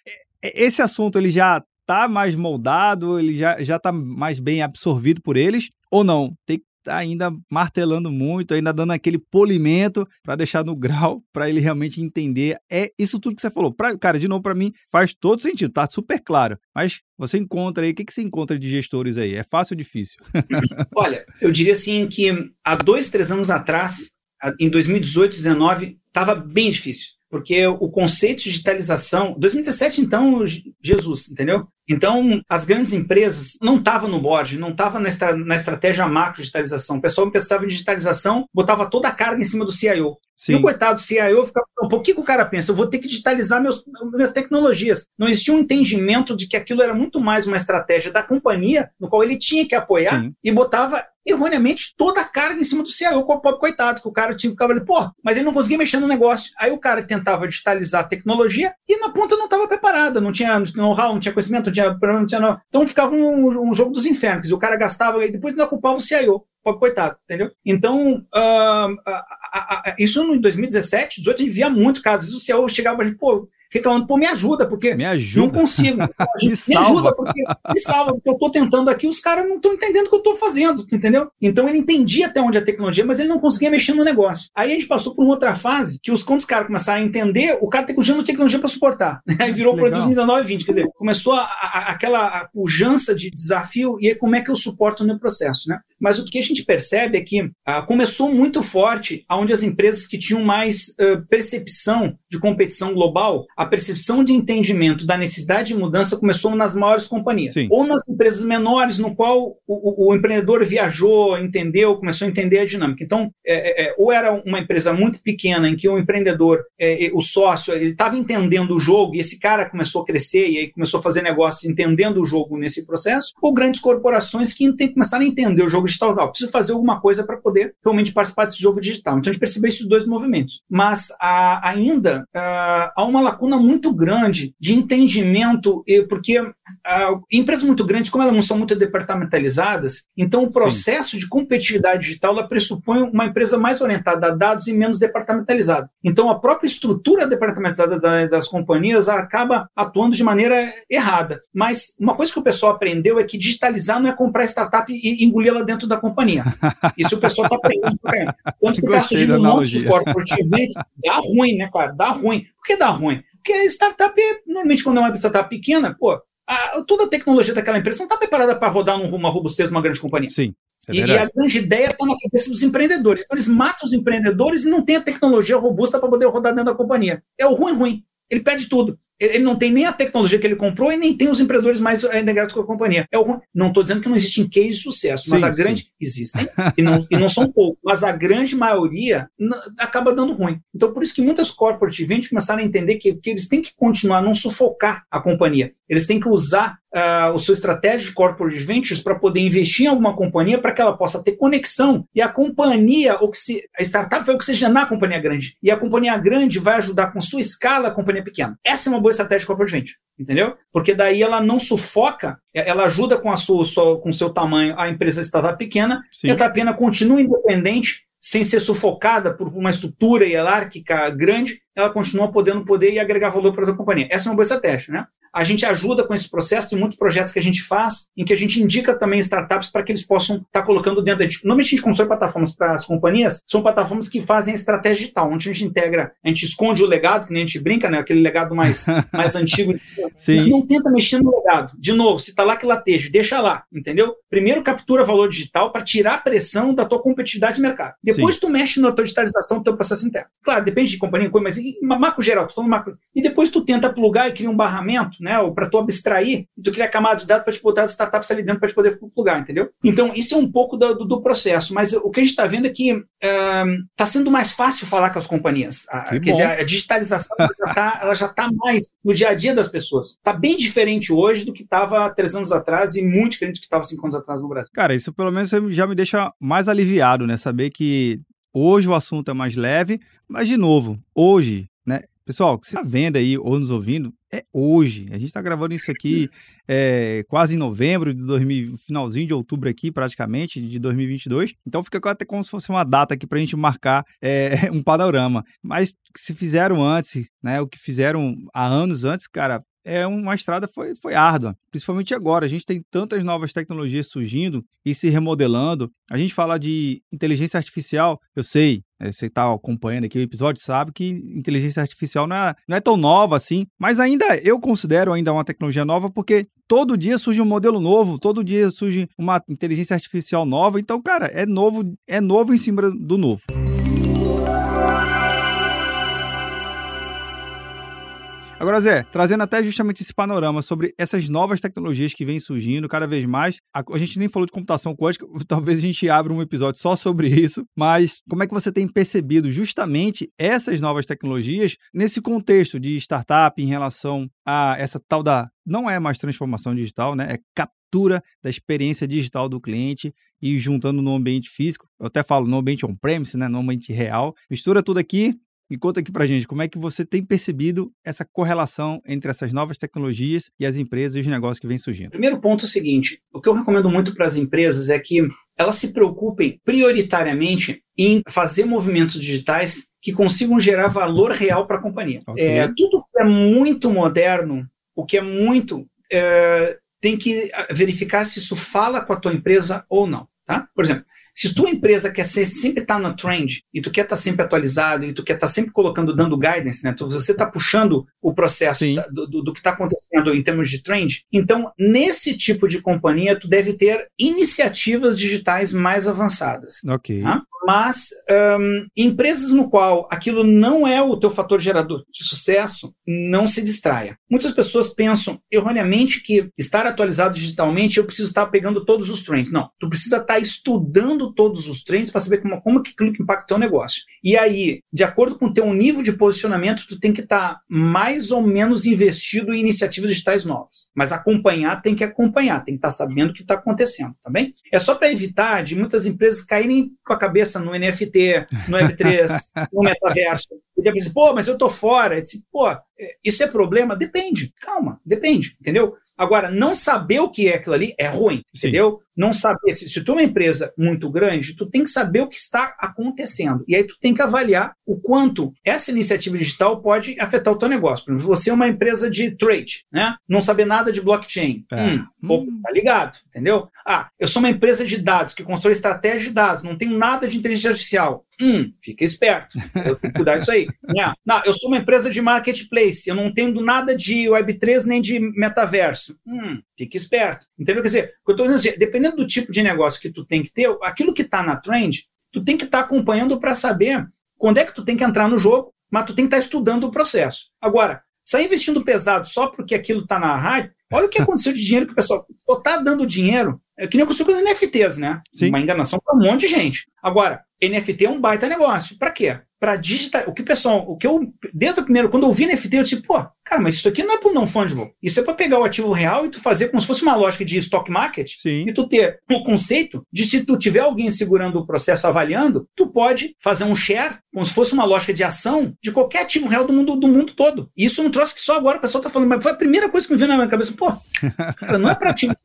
Esse assunto ele já está mais moldado, ele já já está mais bem absorvido por eles ou não? Tem, tá ainda martelando muito, ainda dando aquele polimento para deixar no grau, para ele realmente entender. É isso tudo que você falou. Pra, cara, de novo, para mim faz todo sentido, tá super claro. Mas você encontra aí, o que, que você encontra de gestores aí? É fácil ou difícil? Olha, eu diria assim que há dois, três anos atrás, em 2018, 2019, estava bem difícil porque o conceito de digitalização, 2017 então, Jesus, entendeu? Então, as grandes empresas não estavam no board, não estavam na, estra na, estratégia macro digitalização. O pessoal pensava em digitalização, botava toda a carga em cima do CIO. Sim. E o coitado do CIO ficava, por que, que o cara pensa? Eu vou ter que digitalizar meus, minhas tecnologias. Não existia um entendimento de que aquilo era muito mais uma estratégia da companhia, no qual ele tinha que apoiar, Sim. e botava erroneamente toda a carga em cima do CIO, o pobre coitado, que o cara tinha ficava ali, pô, mas ele não conseguia mexer no negócio. Aí o cara tentava digitalizar a tecnologia e na ponta não estava preparada, não tinha know-how, não tinha conhecimento, tinha, não tinha não. Então ficava um, um, jogo dos infernos. O cara gastava e depois ainda culpava o CIO. Pobre coitado, entendeu? Então, uh, isso em 2017, 2018, a gente via muito casos. O CIO chegava e pô, reclamando, pô, me ajuda, porque me ajuda. não consigo. me, me ajuda, porque me salva, porque eu estou tentando aqui, os caras não estão entendendo o que eu estou fazendo, entendeu? Então ele entendia até onde a tecnologia, mas ele não conseguia mexer no negócio. Aí a gente passou por uma outra fase, que os, quando os caras começaram a entender, o cara tem não tecnologia para suportar. Aí virou para 2019 e 20, quer dizer, começou a, a, aquela pujança de desafio e aí como é que eu suporto no processo, né? Mas o que a gente percebe é que ah, começou muito forte onde as empresas que tinham mais ah, percepção de competição global, a percepção de entendimento da necessidade de mudança começou nas maiores companhias. Sim. Ou nas empresas menores, no qual o, o, o, empreendedor viajou, entendeu, começou a entender a dinâmica. Então, é, é, é ou era uma empresa muito pequena em que o empreendedor, é, o sócio, ele estava entendendo o jogo e esse cara começou a crescer e aí começou a fazer negócios entendendo o jogo nesse processo, ou grandes corporações que têm que começar a entender o jogo digital. Não, preciso fazer alguma coisa para poder realmente participar desse jogo digital. Então, a gente percebeu esses dois movimentos. Mas a, ainda a, há uma lacuna muito grande de entendimento, porque a, empresas muito grandes, como elas não são muito departamentalizadas, então o processo Sim. de competitividade digital ela pressupõe uma empresa mais orientada a dados e menos departamentalizada. Então, a própria estrutura departamentalizada das, das companhias acaba atuando de maneira errada. Mas uma coisa que o pessoal aprendeu é que digitalizar não é comprar startup e engolir ela dentro da companhia. Isso o pessoal está aprendendo. Quando está surgindo um monte de corporate event, dá ruim, né, cara? Dá ruim. Por que dá ruim? Porque a startup, normalmente, quando é uma startup pequena, pô, a, toda a tecnologia daquela empresa não está preparada para rodar numa robustez de uma grande companhia. Sim. É e, e, a grande ideia está na cabeça dos empreendedores. Então, eles matam os empreendedores e não têm a tecnologia robusta para poder rodar dentro da companhia. É o ruim, ruim. Ele perde tudo. Ele não tem nem a tecnologia que ele comprou e nem tem os empreendedores mais integrados com a companhia. É o, não estou dizendo que não existem cases de sucesso, mas sim, a grande. Sim. Existem, e não, e não são poucos, mas a grande maioria acaba dando ruim. Então, por isso que muitas corporate ventures começaram a entender que, que eles têm que continuar, não sufocar a companhia. Eles têm que usar uh, o seu estratégia de corporate ventures para poder investir em alguma companhia para que ela possa ter conexão e a companhia, a startup vai oxigenar a companhia grande. E a companhia grande vai ajudar com sua escala a companhia pequena. Essa é uma boa estratégia de corporate venture, entendeu? Porque daí ela não sufoca, ela ajuda com a sua, sua com seu tamanho a empresa startup pequena, Sim. e a startup pequena continua independente sem ser sufocada por uma estrutura hierárquica grande, ela continua podendo poder e agregar valor para a companhia. Essa é uma boa estratégia, né? A gente ajuda com esse processo, tem muitos projetos que a gente faz, em que a gente indica também startups para que eles possam estar tá colocando dentro da gente. Normalmente a gente constrói plataformas para as companhias, são plataformas que fazem a estratégia digital, onde a gente integra, a gente esconde o legado, que nem a gente brinca, né? Aquele legado mais, mais antigo. Sim. Não tenta mexer no legado. De novo, se está lá que lateja, deixa lá, entendeu? Primeiro captura valor digital para tirar a pressão da tua competitividade de mercado. Depois Sim. tu mexe na tua digitalização do teu processo interno. Claro, depende de companhia, mas em macro geral, tô falando macro. E depois tu tenta plugar e cria um barramento, né? Ou para tu abstrair, tu cria camadas de dados para te botar as startups ali dentro para te poder plugar, entendeu? Então, isso é um pouco do, do, do processo, mas o que a gente está vendo é que está sendo mais fácil falar com as companhias. A, a digitalização ela já está tá mais no dia a dia das pessoas. Está bem diferente hoje do que estava três anos atrás e muito diferente do que estava cinco anos atrás no Brasil. Cara, isso pelo menos já me deixa mais aliviado, né? Saber que hoje o assunto é mais leve, mas de novo, hoje, né? Pessoal, que você está vendo aí ou nos ouvindo, é hoje. A gente está gravando isso aqui é, quase em novembro de 2000, finalzinho de outubro aqui, praticamente, de 2022. Então fica até como se fosse uma data aqui para a gente marcar é, um panorama. Mas se fizeram antes, né? O que fizeram há anos antes, cara, é uma estrada foi, foi árdua, principalmente agora. A gente tem tantas novas tecnologias surgindo e se remodelando. A gente fala de inteligência artificial, eu sei, você está acompanhando aqui o episódio, sabe que inteligência artificial não é, não é tão nova assim, mas ainda eu considero ainda uma tecnologia nova porque todo dia surge um modelo novo, todo dia surge uma inteligência artificial nova. Então, cara, é novo, é novo em cima do novo. Agora, Zé, trazendo até justamente esse panorama sobre essas novas tecnologias que vêm surgindo cada vez mais. A, a, gente nem falou de computação quântica, talvez a gente abra um episódio só sobre isso, mas como é que você tem percebido justamente essas novas tecnologias nesse contexto de startup em relação a essa tal da. Não é mais transformação digital, né? É captura da experiência digital do cliente e juntando no ambiente físico. Eu até falo no ambiente on-premise, né? No ambiente real. Mistura tudo aqui me conta aqui pra gente, como é que você tem percebido essa correlação entre essas novas tecnologias e as empresas e os negócios que vêm surgindo? Primeiro ponto é o seguinte: o que eu recomendo muito para as empresas é que elas se preocupem prioritariamente em fazer movimentos digitais que consigam gerar valor real para a companhia. Okay. É, tudo que é muito moderno, o que é muito. É, tem que verificar se isso fala com a tua empresa ou não. Tá? Por exemplo, Se tua empresa quer ser, sempre estar tá no trend, e tu quer estar tá sempre atualizado, e tu quer estar tá sempre colocando, dando guidance, né? Tu, você está puxando o processo da, do, do, que está acontecendo em termos de trend. Então, nesse tipo de companhia, tu deve ter iniciativas digitais mais avançadas. Ok. Tá? Mas um, empresas no qual aquilo não é o teu fator gerador de sucesso, não se distraia. Muitas pessoas pensam erroneamente que estar atualizado digitalmente eu preciso estar pegando todos os trends. Não, tu precisa estar estudando todos os trends para saber como, como que aquilo impacta o teu negócio. E aí, de acordo com o teu nível de posicionamento, tu tem que estar mais ou menos investido em iniciativas digitais novas. Mas acompanhar tem que acompanhar, tem que estar sabendo o que está acontecendo, tá bem? É só para evitar de muitas empresas caírem com a cabeça no NFT, no Web3, no metaverso. E depois, pô, mas eu tô fora. Eu disse, pô, é, isso é problema? Depende. Calma, depende, entendeu? Agora, não saber o que é aquilo ali é ruim, Sim. entendeu? Não saber, se, se tu é uma empresa muito grande, tu tem que saber o que está acontecendo. E aí tu tem que avaliar o quanto essa iniciativa digital pode afetar o teu negócio. Por exemplo, você é uma empresa de trade, né? Não saber nada de blockchain. É. Hum, hum. tá ligado, entendeu? Ah, eu sou uma empresa de dados que constrói estratégia de dados, não tenho nada de inteligência artificial. Hum, fica esperto. Eu tenho que cuidar disso aí. Né? Não, eu sou uma empresa de marketplace, eu não entendo nada de Web3 nem de metaverso. Hum, fica esperto. Entendeu? Quer dizer, eu estou dizendo assim, dependendo dependendo do tipo de negócio que tu tem que ter, aquilo que está na trend, tu tem que estar tá acompanhando para saber quando é que tu tem que entrar no jogo, mas tu tem que estar tá estudando o processo. Agora, sair investindo pesado só porque aquilo está na hype, olha o que aconteceu de dinheiro que o pessoal está dando dinheiro. É que nem aconteceu com os NFTs, né? Sim. Uma enganação para um monte de gente. Agora, NFT é um baita negócio. Para quê? Para digitar. O que pessoal, o que eu, desde o primeiro, quando eu vi NFT, eu disse, pô, cara, mas isso aqui não é para não fungible. Isso é para pegar o ativo real e tu fazer como se fosse uma lógica de stock market Sim. e tu ter o um conceito de se tu tiver alguém segurando o processo, avaliando, tu pode fazer um share, como se fosse uma lógica de ação de qualquer ativo real do mundo, do mundo todo. E isso é um troço que só agora o pessoal tá falando, mas foi a primeira coisa que me veio na minha cabeça, pô, cara, não é para ativo.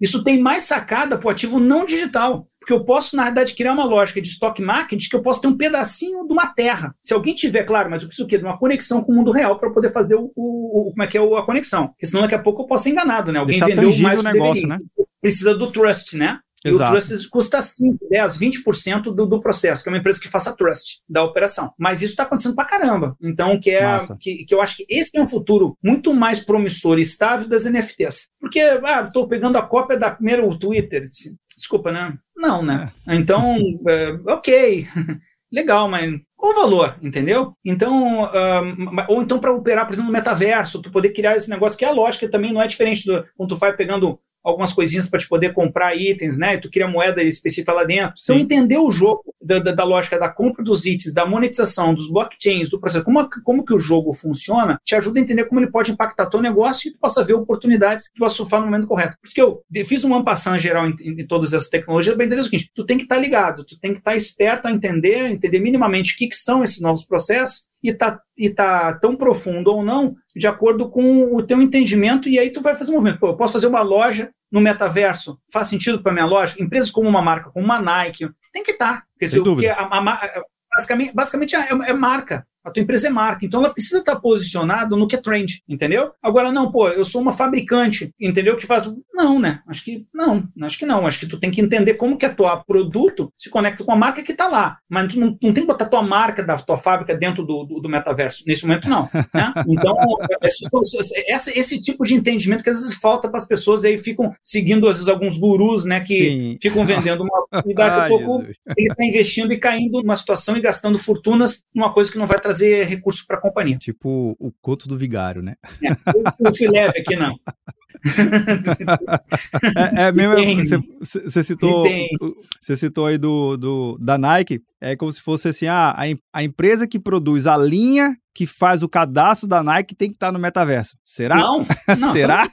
Isso tem mais sacada para o ativo não digital. Porque eu posso, na verdade, criar uma lógica de stock market que eu posso ter um pedacinho de uma terra. Se alguém tiver, claro, mas eu preciso o quê? De uma conexão com o mundo real para poder fazer o, o, o, como é que é a conexão. Porque senão daqui a pouco eu posso ser enganado, né? Alguém Deixar vendeu mais o negócio, né? Precisa do trust, né? Exato. E o trust custa 5, 10, 20% do, do processo, que é uma empresa que faça trust da operação. Mas isso está acontecendo pra caramba. Então, que é que, que, eu acho que esse é um futuro muito mais promissor e estável das NFTs. Porque, ah, estou pegando a cópia da primeira Twitter. Desculpa, né? Não, né? É. Então, é, ok, legal, mas qual o valor, entendeu? Então, um, ou então para operar, por exemplo, no metaverso, tu poder criar esse negócio que é a lógica também não é diferente do quando tu vai pegando algumas coisinhas para te poder comprar itens, né? E tu cria moeda específica lá dentro. Sim. Então, entender o jogo da, da, da, lógica da compra dos itens, da monetização, dos blockchains, do processo, como, como que o jogo funciona, te ajuda a entender como ele pode impactar teu negócio e tu possa ver oportunidades que tu vai surfar no momento correto. Por isso que eu fiz um ampassão geral em, em, em, todas essas tecnologias, bem entender o seguinte, tu tem que estar tá ligado, tu tem que estar tá esperto a entender, entender minimamente o que, que são esses novos processos, e tá, e tá tão profundo ou não, de acordo com o teu entendimento, e aí tu vai fazer um movimento. Pô, eu posso fazer uma loja no metaverso, faz sentido para minha loja? Empresas como uma marca, como uma Nike, tem que estar. Tá, porque, a, a, a, basicamente, basicamente é, é marca. A tua empresa é marca, então ela precisa estar posicionada no que é trend, entendeu? Agora, não, pô, eu sou uma fabricante, entendeu? Que faz. Não, né? Acho que não, acho que não. Acho que tu tem que entender como que a tua produto se conecta com a marca que está lá. Mas tu não, não, tem que botar a tua marca da tua fábrica dentro do, do, do metaverso. Nesse momento, não. Né? Então, esse, esse, tipo de entendimento que às vezes falta para as pessoas aí ficam seguindo, às vezes, alguns gurus, né? Que Sim. ficam vendendo uma. E daqui a pouco Jesus. ele está investindo e caindo numa situação e gastando fortunas numa coisa que não vai trazer trazer recurso para a companhia. Tipo o coto do vigário, né? É, não se leve aqui, não. é, é mesmo, você, você citou, você citou aí do, do, da Nike, é como se fosse assim, ah, a, a empresa que produz a linha que faz o cadastro da Nike tem que estar no metaverso. Será? Não, não será?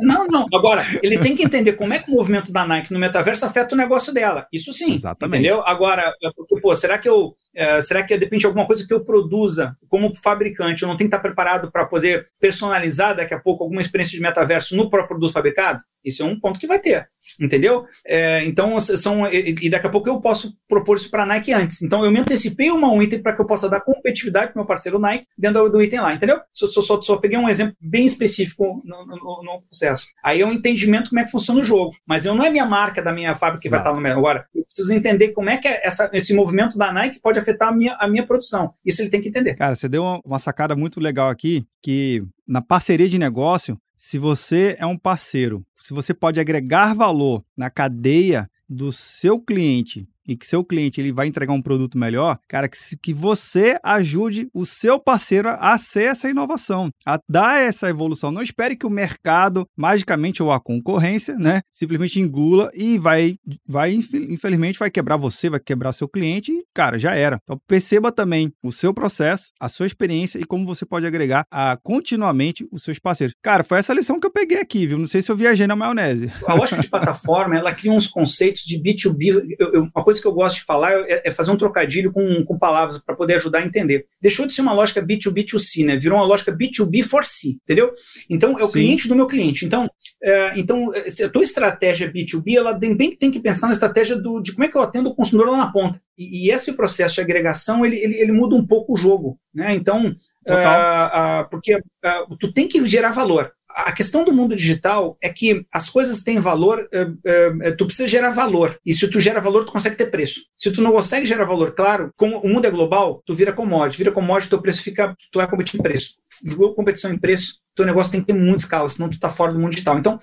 Não, não. Agora, ele tem que entender como é que o movimento da Nike no metaverso afeta o negócio dela. Isso sim. Exatamente. Entendeu? Agora, é porque, pô, será que eu. É, será que depende de alguma coisa que eu produza como fabricante? Eu não tenho que estar preparado para poder personalizar daqui a pouco alguma experiência de metaverso no próprio produto fabricado? Isso é um ponto que vai ter. Entendeu? É, então, são. E, daqui a pouco eu posso propor isso para a Nike antes. Então, eu me antecipei uma um item para que eu possa dar competitividade para meu parceiro Nike dentro do, do, item lá, entendeu? Só, só, só, peguei um exemplo bem específico no, no, no, processo. Aí é um entendimento como é que funciona o jogo. Mas eu não é minha marca da minha fábrica que Exato. vai estar no meu. Agora, eu preciso entender como é que é essa, esse movimento da Nike pode afetar a minha, a minha produção. Isso ele tem que entender. Cara, você deu uma, uma sacada muito legal aqui, que na parceria de negócio, se você é um parceiro, se você pode agregar valor na cadeia do seu cliente e que seu cliente ele vai entregar um produto melhor, cara, que, que você ajude o seu parceiro a ser essa inovação, a dar essa evolução. Não espere que o mercado, magicamente, ou a concorrência, né, simplesmente engula e vai, vai infelizmente, vai quebrar você, vai quebrar seu cliente e, cara, já era. Então, perceba também o seu processo, a sua experiência e como você pode agregar a, continuamente os seus parceiros. Cara, foi essa lição que eu peguei aqui, viu? Não sei se eu viajei na maionese. A lógica de plataforma, ela cria uns conceitos de B2B. Eu, eu, uma coisa coisa que eu gosto de falar é, é fazer um trocadilho com, com palavras para poder ajudar a entender. Deixou de ser uma lógica B2B2C, né? Virou uma lógica B2B for C, entendeu? Então, é o Sim. cliente do meu cliente. Então, é, então a tua estratégia B2B, ela também tem que pensar na estratégia do, de como é que eu atendo o consumidor lá na ponta. E, e esse processo de agregação, ele, ele, ele muda um pouco o jogo, né? Então, uh, porque uh, tu tem que gerar valor a questão do mundo digital é que as coisas têm valor, uh, uh, tu precisa gerar valor. E se tu gera valor, tu consegue ter preço. Se tu não consegue gerar valor, claro, como o mundo é global, tu vira commodity. Vira commodity, teu preço fica, tu vai competir em preço. Virou competição em preço, teu negócio tem que ter muita escala, senão tu tá fora do mundo digital. Então,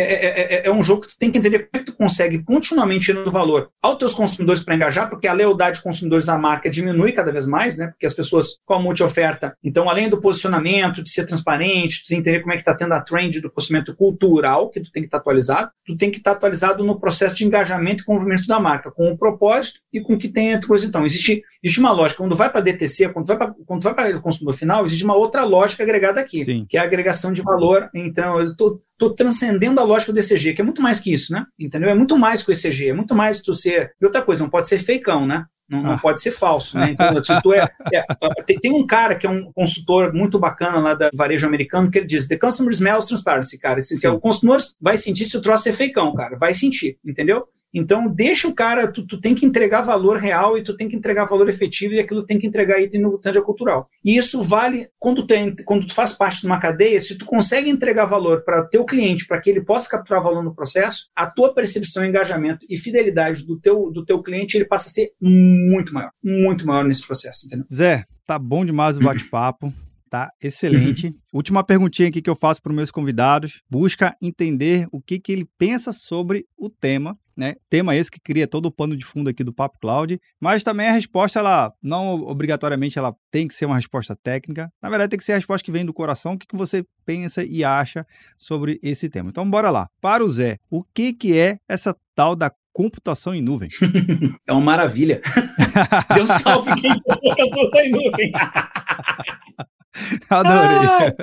é, é, é, é, um jogo que tu tem que entender como é que tu consegue continuamente gerando valor aos teus consumidores para engajar, porque a lealdade de consumidores à marca diminui cada vez mais, né? Porque as pessoas com a multi-oferta. Então, além do posicionamento, de ser transparente, tu tem que entender como é que está tendo a trend do posicionamento cultural, que tu tem que estar tá atualizado, tu tem que estar tá atualizado no processo de engajamento e cumprimento da marca, com o propósito e com o que tem entre coisa. Então, existe, existe uma lógica. Quando vai para DTC, quando vai para quando vai para o consumidor final, existe uma outra lógica agregada aqui, Sim. que é a agregação de valor. Então, eu estou tô transcendendo a lógica do ECG, que é muito mais que isso, né? Entendeu? É muito mais que o ECG, é muito mais tu ser. E outra coisa, não pode ser feicão, né? Não, não ah. pode ser falso, né? Então, se tu é, é tem, tem, um cara que é um consultor muito bacana lá da varejo americano que ele diz: The customer smells transparency, cara. Esse, que é, o consumidor vai sentir se o troço é feicão, cara. Vai sentir, entendeu? Então, deixa o cara, tu, tu, tem que entregar valor real e tu tem que entregar valor efetivo e aquilo tem que entregar item no tanja cultural. E isso vale quando, tem, quando tu faz parte de uma cadeia, se tu consegue entregar valor para o teu cliente, para que ele possa capturar valor no processo, a tua percepção, engajamento e fidelidade do teu, do teu cliente, ele passa a ser muito maior, muito maior nesse processo, entendeu? Zé, tá bom demais o bate-papo. Tá excelente. Uhum. Última perguntinha aqui que eu faço para os meus convidados. Busca entender o que, que ele pensa sobre o tema né? Tema esse que cria todo o pano de fundo aqui do Papo Cloud, mas também a resposta, ela não obrigatoriamente ela tem que ser uma resposta técnica. Na verdade, tem que ser a resposta que vem do coração, o que, que você pensa e acha sobre esse tema. Então, bora lá. Para o Zé, o que, que é essa tal da computação em nuvem? é uma maravilha. Deus salve quem computação em nuvem. Adorei.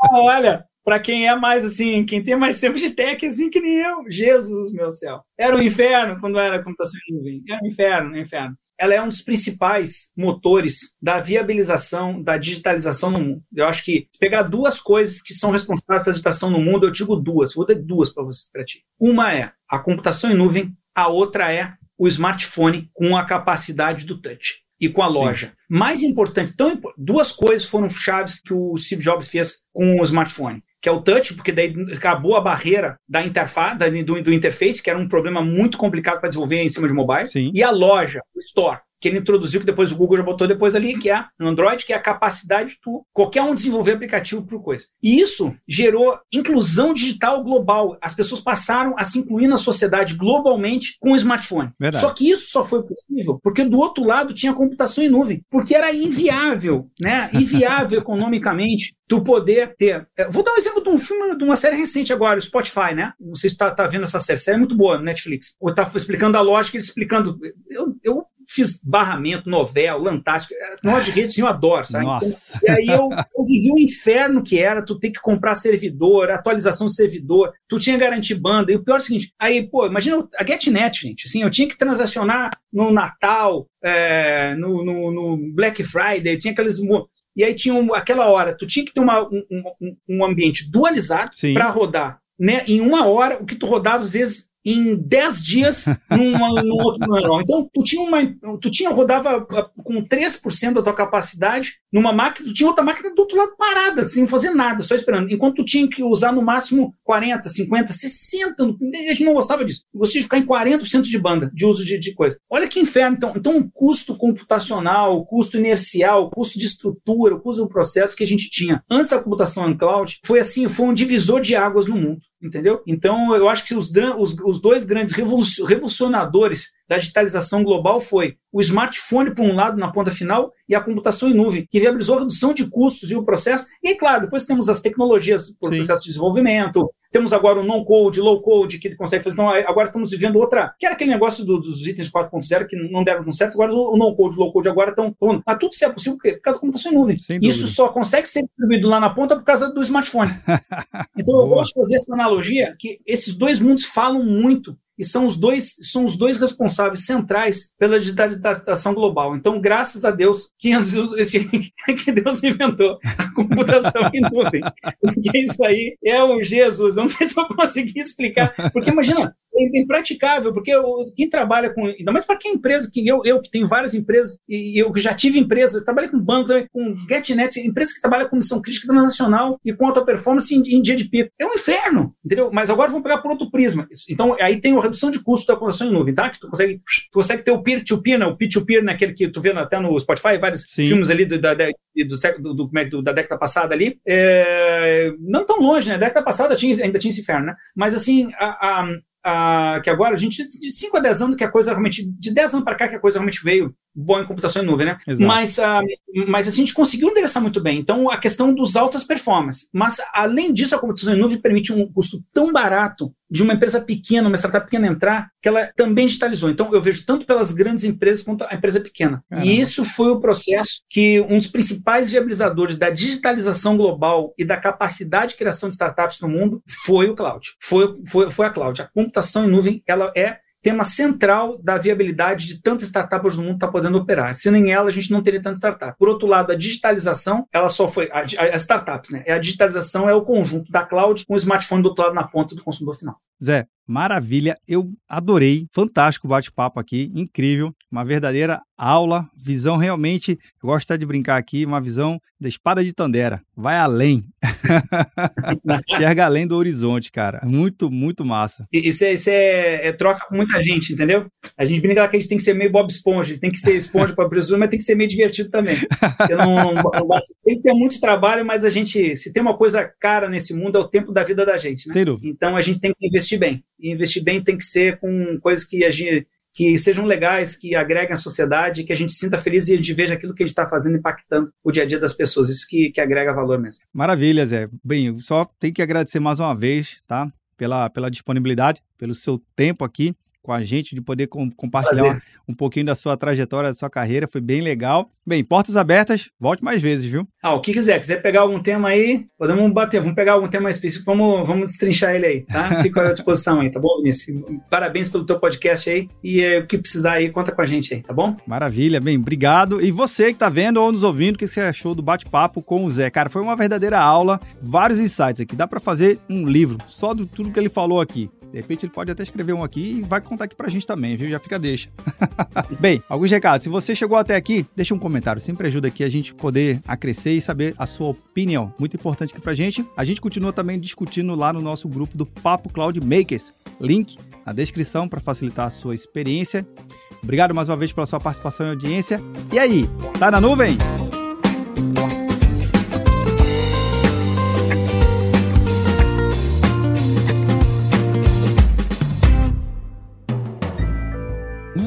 Ah, olha, para quem é mais assim, quem tem mais tempo de tech assim que nem eu. Jesus, meu céu. Era um inferno quando era computação em nuvem. Era um inferno, um inferno. Ela é um dos principais motores da viabilização da digitalização no mundo. Eu acho que pegar duas coisas que são responsáveis pela digitalização no mundo, eu digo duas, vou dar duas para você para ti. Uma é a computação em nuvem, a outra é o smartphone com a capacidade do touch e com a Sim. loja. Mais importante, então, duas coisas foram chaves que o Steve Jobs fez com o smartphone que é o touch, porque daí acabou a barreira da interface, do, do interface, que era um problema muito complicado para desenvolver em cima de mobile, Sim. e a loja, o store, que ele introduziu, que depois o Google já botou depois ali, que é no Android, que é a capacidade de tu, qualquer um desenvolver aplicativo para coisa. E isso gerou inclusão digital global. As pessoas passaram a se incluir na sociedade globalmente com o smartphone. Verdade. Só que isso só foi possível porque do outro lado tinha computação em nuvem, porque era inviável, né? Inviável economicamente tu poder ter. É, vou dar um exemplo de um filme, de uma série recente agora, o Spotify, né? Não sei se tá, tá vendo essa série, série é muito boa no Netflix. Ou tá explicando a lógica, ele explicando. Eu, eu fiz barramento, novela, Lantástica, nós de rede eu adoro, sabe? Então, Nossa. Então, e aí eu, eu vivi o inferno que era, tu ter que comprar servidor, atualização de servidor, tu tinha garantir banda, e o pior é o seguinte, aí, pô, imagina a GetNet, gente, assim, eu tinha que transacionar no Natal, é, no, no, no, Black Friday, tinha aqueles... E aí tinha um, aquela hora, tu tinha que ter uma, um, um, um ambiente dualizado para rodar né, em uma hora o que tu rodava às vezes em 10 dias numa, num outro neural. Então, tu tinha uma. Tu tinha, rodava ah, com 3% da tua capacidade numa máquina, tu tinha outra máquina do outro lado parada, sem fazer nada, só esperando. Enquanto tu tinha que usar no máximo 40, 50, 60, a gente não gostava disso. Eu gostava de ficar em 40% de banda, de uso de, de coisa. Olha que inferno. Então, então, o custo computacional, o custo inercial, o custo de estrutura, o custo do processo que a gente tinha antes da computação em cloud foi assim, foi um divisor de águas no mundo entendeu? Então, eu acho que os, os, os dois grandes revolucionadores da digitalização global foi o smartphone, por um lado, na ponta final, e a computação em nuvem, que viabilizou a redução de custos e o processo. E, claro, depois temos as tecnologias por Sim. processo de desenvolvimento, temos agora o non-code, low-code, que ele consegue fazer. Então, agora estamos vivendo outra. Que era aquele negócio do, dos itens 4.0 que não deram certo. Agora o non-code, low-code agora estão. Mas tudo isso é possível por, por causa da computação em nuvem. Isso só consegue ser distribuído lá na ponta por causa do smartphone. então, eu gosto de fazer essa analogia que esses dois mundos falam muito e são os dois são os dois responsáveis centrais pela digitalização global. Então, graças a Deus que, que Deus inventou a computação em nuvem. Porque isso aí é o Jesus. Eu não sei se eu consegui explicar. Porque imagina, impraticável, porque eu, quem trabalha com. Ainda mais para quem é empresa, que eu, eu que tenho várias empresas, e eu que já tive empresa, eu trabalhei com banco, com GetNet, empresa que trabalha com missão crítica internacional e com alta performance em, em, dia de pico. É um inferno, entendeu? Mas agora vamos pegar por outro prisma. Então, aí tem a redução de custo da computação em nuvem, tá? Que tu consegue, tu consegue ter o peer-to-peer, né? O peer-to-peer, naquele que tu vê até no Spotify, vários Sim. filmes ali do, da, do, do, do, é do, da década passada ali. É, não tão longe, né? Da década passada tinha, ainda tinha esse inferno, né? Mas assim, a, a ah, que agora a gente, de 5 a 10 anos que a coisa realmente, de 10 anos para cá que a coisa realmente veio boa em computação em nuvem, né? Exato. Mas, uh, mas assim, a gente conseguiu endereçar muito bem. Então, a questão dos altas performances. Mas, além disso, a computação em nuvem permite um custo tão barato de uma empresa pequena, uma startup pequena entrar, que ela também digitalizou. Então, eu vejo tanto pelas grandes empresas quanto a empresa pequena. Caramba. E isso foi o processo que um dos principais viabilizadores da digitalização global e da capacidade de criação de startups no mundo foi o cloud. Foi, foi, foi a cloud. A computação em nuvem, ela é tema central da viabilidade de tantas startups no mundo estar tá podendo operar. Se nem ela, a gente não teria tanta startup. Por outro lado, a digitalização, ela só foi. A, a, a startups, né? A digitalização é o conjunto da cloud com o smartphone do outro lado na ponta do consumidor final. Zé, maravilha. Eu adorei. Fantástico bate-papo aqui. Incrível. Uma verdadeira aula. Visão realmente, eu gosto de brincar aqui, uma visão da espada de Tandera. Vai além. Enxerga além do horizonte, cara. Muito, muito massa. Isso, é, isso é, é, troca com muita gente, entendeu? A gente brinca que a gente tem que ser meio Bob Esponja, tem que ser esponja para presunir, mas tem que ser meio divertido também. Não, não, tem que ter muito trabalho, mas a gente, se tem uma coisa cara nesse mundo, é o tempo da vida da gente. Né? Sem dúvida. Então a gente tem que investir bem. Investir bem tem que ser com coisas que a gente que sejam legais, que agreguem à sociedade, que a gente sinta feliz e a gente veja aquilo que a gente está fazendo impactando o dia a dia das pessoas. Isso que, que agrega valor mesmo. Maravilha, Zé. Bem, só tenho que agradecer mais uma vez, tá? Pela, pela disponibilidade, pelo seu tempo aqui com a gente, de poder com, compartilhar um, um pouquinho da sua trajetória, da sua carreira. Foi bem legal. Bem, portas abertas, volte mais vezes, viu? Ah, o que quiser. Quiser pegar algum tema aí, podemos bater. Vamos pegar algum tema específico, vamos, vamos destrinchar ele aí, tá? Fico à disposição aí, tá bom, Vinícius? Parabéns pelo teu podcast aí. E é, o que precisar aí, conta com a gente aí, tá bom? Maravilha, bem, obrigado. E você que tá vendo ou nos ouvindo, o que você achou do bate-papo com o Zé? Cara, foi uma verdadeira aula, vários insights aqui. Dá para fazer um livro só de tudo que ele falou aqui. De repente ele pode até escrever um aqui e vai contar aqui pra gente também, viu? Já fica deixa. Bem, alguns recados. Se você chegou até aqui, deixa um comentário. Sempre ajuda aqui a gente poder a crescer e saber a sua opinião. Muito importante aqui pra gente. A gente continua também discutindo lá no nosso grupo do Papo Cloud Makers. Link na descrição para facilitar a sua experiência. Obrigado mais uma vez pela sua participação e audiência. E aí, tá na nuvem?